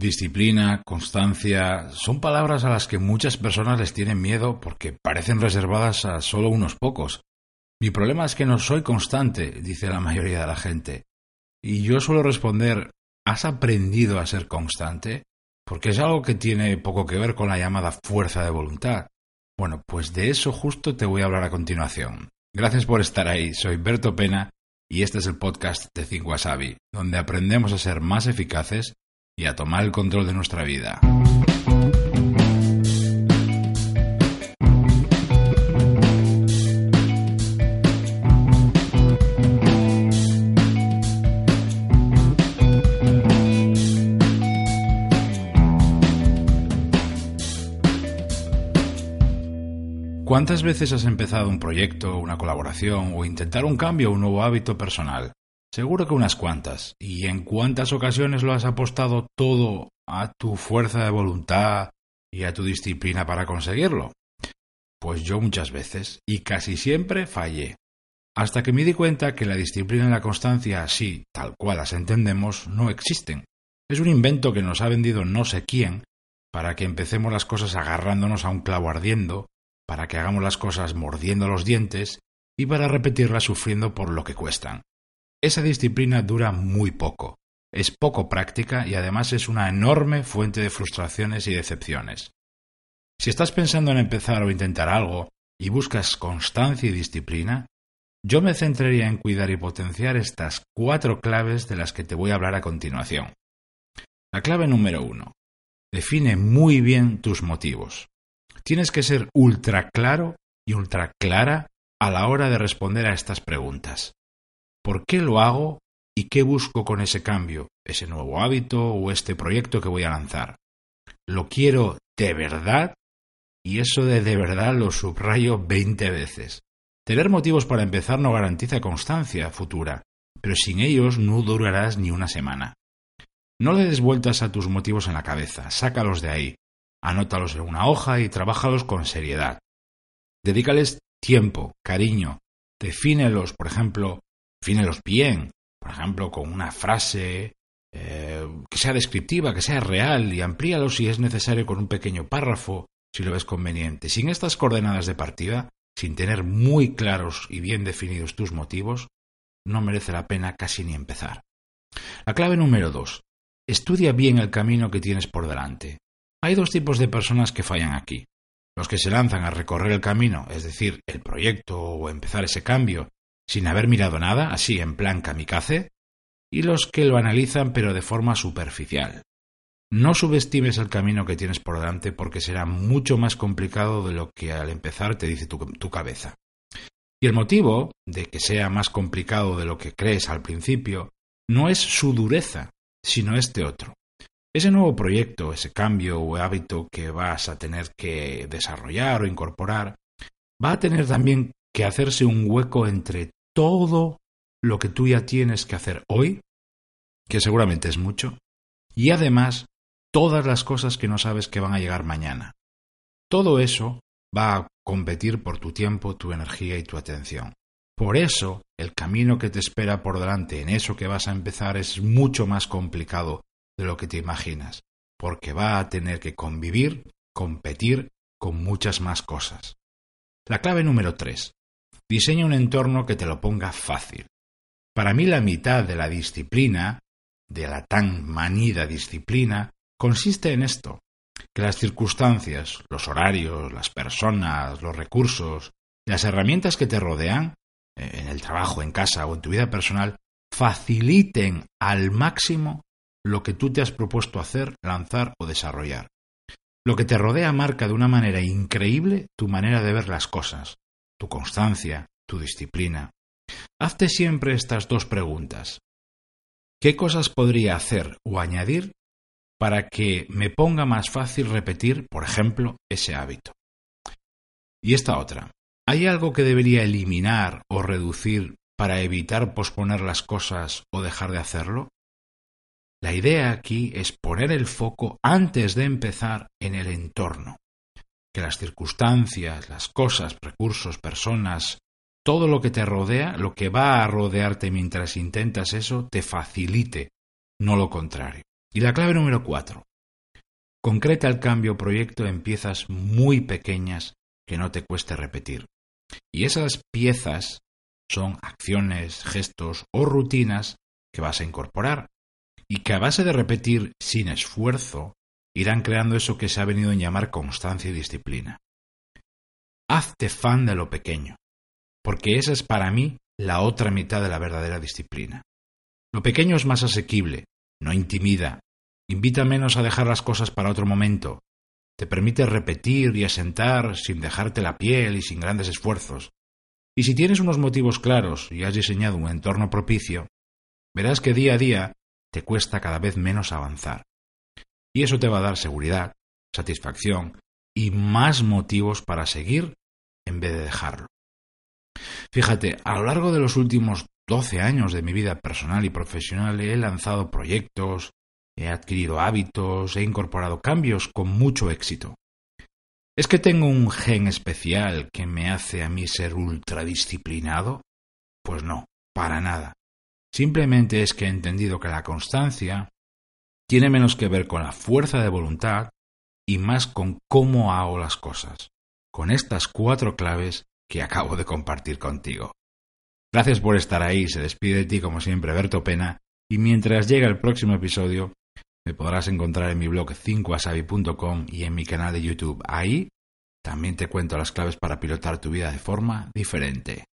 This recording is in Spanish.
Disciplina, constancia, son palabras a las que muchas personas les tienen miedo porque parecen reservadas a solo unos pocos. Mi problema es que no soy constante, dice la mayoría de la gente. Y yo suelo responder, ¿has aprendido a ser constante? Porque es algo que tiene poco que ver con la llamada fuerza de voluntad. Bueno, pues de eso justo te voy a hablar a continuación. Gracias por estar ahí, soy Berto Pena y este es el podcast de Think Wasabi, donde aprendemos a ser más eficaces y a tomar el control de nuestra vida. ¿Cuántas veces has empezado un proyecto, una colaboración o intentar un cambio o un nuevo hábito personal? Seguro que unas cuantas. ¿Y en cuántas ocasiones lo has apostado todo a tu fuerza de voluntad y a tu disciplina para conseguirlo? Pues yo muchas veces, y casi siempre fallé. Hasta que me di cuenta que la disciplina y la constancia, así, tal cual las entendemos, no existen. Es un invento que nos ha vendido no sé quién para que empecemos las cosas agarrándonos a un clavo ardiendo, para que hagamos las cosas mordiendo los dientes y para repetirlas sufriendo por lo que cuestan. Esa disciplina dura muy poco, es poco práctica y además es una enorme fuente de frustraciones y decepciones. Si estás pensando en empezar o intentar algo y buscas constancia y disciplina, yo me centraría en cuidar y potenciar estas cuatro claves de las que te voy a hablar a continuación. La clave número uno. Define muy bien tus motivos. Tienes que ser ultra claro y ultra clara a la hora de responder a estas preguntas por qué lo hago y qué busco con ese cambio, ese nuevo hábito o este proyecto que voy a lanzar. ¿Lo quiero de verdad? Y eso de de verdad lo subrayo veinte veces. Tener motivos para empezar no garantiza constancia futura, pero sin ellos no durarás ni una semana. No le des vueltas a tus motivos en la cabeza, sácalos de ahí, anótalos en una hoja y trabájalos con seriedad. Dedícales tiempo, cariño, defínelos, por ejemplo, Fínelos bien, por ejemplo, con una frase eh, que sea descriptiva, que sea real y amplíalo si es necesario con un pequeño párrafo, si lo ves conveniente. Sin estas coordenadas de partida, sin tener muy claros y bien definidos tus motivos, no merece la pena casi ni empezar. La clave número dos. Estudia bien el camino que tienes por delante. Hay dos tipos de personas que fallan aquí. Los que se lanzan a recorrer el camino, es decir, el proyecto o empezar ese cambio, sin haber mirado nada, así en plan kamikaze, y los que lo analizan pero de forma superficial. No subestimes el camino que tienes por delante porque será mucho más complicado de lo que al empezar te dice tu, tu, cabeza. Y el motivo de que sea más complicado de lo que crees al principio no es su dureza, sino este otro. Ese nuevo proyecto, ese cambio o hábito que vas a tener que desarrollar o incorporar, va a tener también que hacerse un hueco entre todo lo que tú ya tienes que hacer hoy, que seguramente es mucho, y además todas las cosas que no sabes que van a llegar mañana. Todo eso va a competir por tu tiempo, tu energía y tu atención. Por eso, el camino que te espera por delante en eso que vas a empezar es mucho más complicado de lo que te imaginas, porque va a tener que convivir, competir con muchas más cosas. La clave número tres. Diseña un entorno que te lo ponga fácil. Para mí la mitad de la disciplina, de la tan manida disciplina, consiste en esto, que las circunstancias, los horarios, las personas, los recursos, las herramientas que te rodean, eh, en el trabajo, en casa o en tu vida personal, faciliten al máximo lo que tú te has propuesto hacer, lanzar o desarrollar. Lo que te rodea marca de una manera increíble tu manera de ver las cosas, tu constancia, tu disciplina. Hazte siempre estas dos preguntas. ¿Qué cosas podría hacer o añadir para que me ponga más fácil repetir, por ejemplo, ese hábito? Y esta otra. ¿Hay algo que debería eliminar o reducir para evitar posponer las cosas o dejar de hacerlo? La idea aquí es poner el foco antes de empezar en el entorno que las circunstancias, las cosas, recursos, personas, todo lo que te rodea, lo que va a rodearte mientras intentas eso, te facilite, no lo contrario. Y la clave número cuatro. Concreta el cambio proyecto en piezas muy pequeñas que no te cueste repetir. Y esas piezas son acciones, gestos o rutinas que vas a incorporar y que a base de repetir sin esfuerzo irán creando eso que se ha venido a llamar constancia y disciplina. Hazte fan de lo pequeño, porque esa es para mí la otra mitad de la verdadera disciplina. Lo pequeño es más asequible, no intimida, invita menos a dejar las cosas para otro momento, te permite repetir y asentar sin dejarte la piel y sin grandes esfuerzos. Y si tienes unos motivos claros y has diseñado un entorno propicio, verás que día a día te cuesta cada vez menos avanzar. Y eso te va a dar seguridad, satisfacción y más motivos para seguir en vez de dejarlo. Fíjate, a lo largo de los últimos 12 años de mi vida personal y profesional he lanzado proyectos, he adquirido hábitos, he incorporado cambios con mucho éxito. ¿Es que tengo un gen especial que me hace a mí ser ultradisciplinado? Pues no, para nada. Simplemente es que he entendido que la constancia tiene menos que ver con la fuerza de voluntad y más con cómo hago las cosas, con estas cuatro claves que acabo de compartir contigo. Gracias por estar ahí, se despide de ti como siempre Berto Pena, y mientras llega el próximo episodio, me podrás encontrar en mi blog 5asabi.com y en mi canal de YouTube. Ahí también te cuento las claves para pilotar tu vida de forma diferente.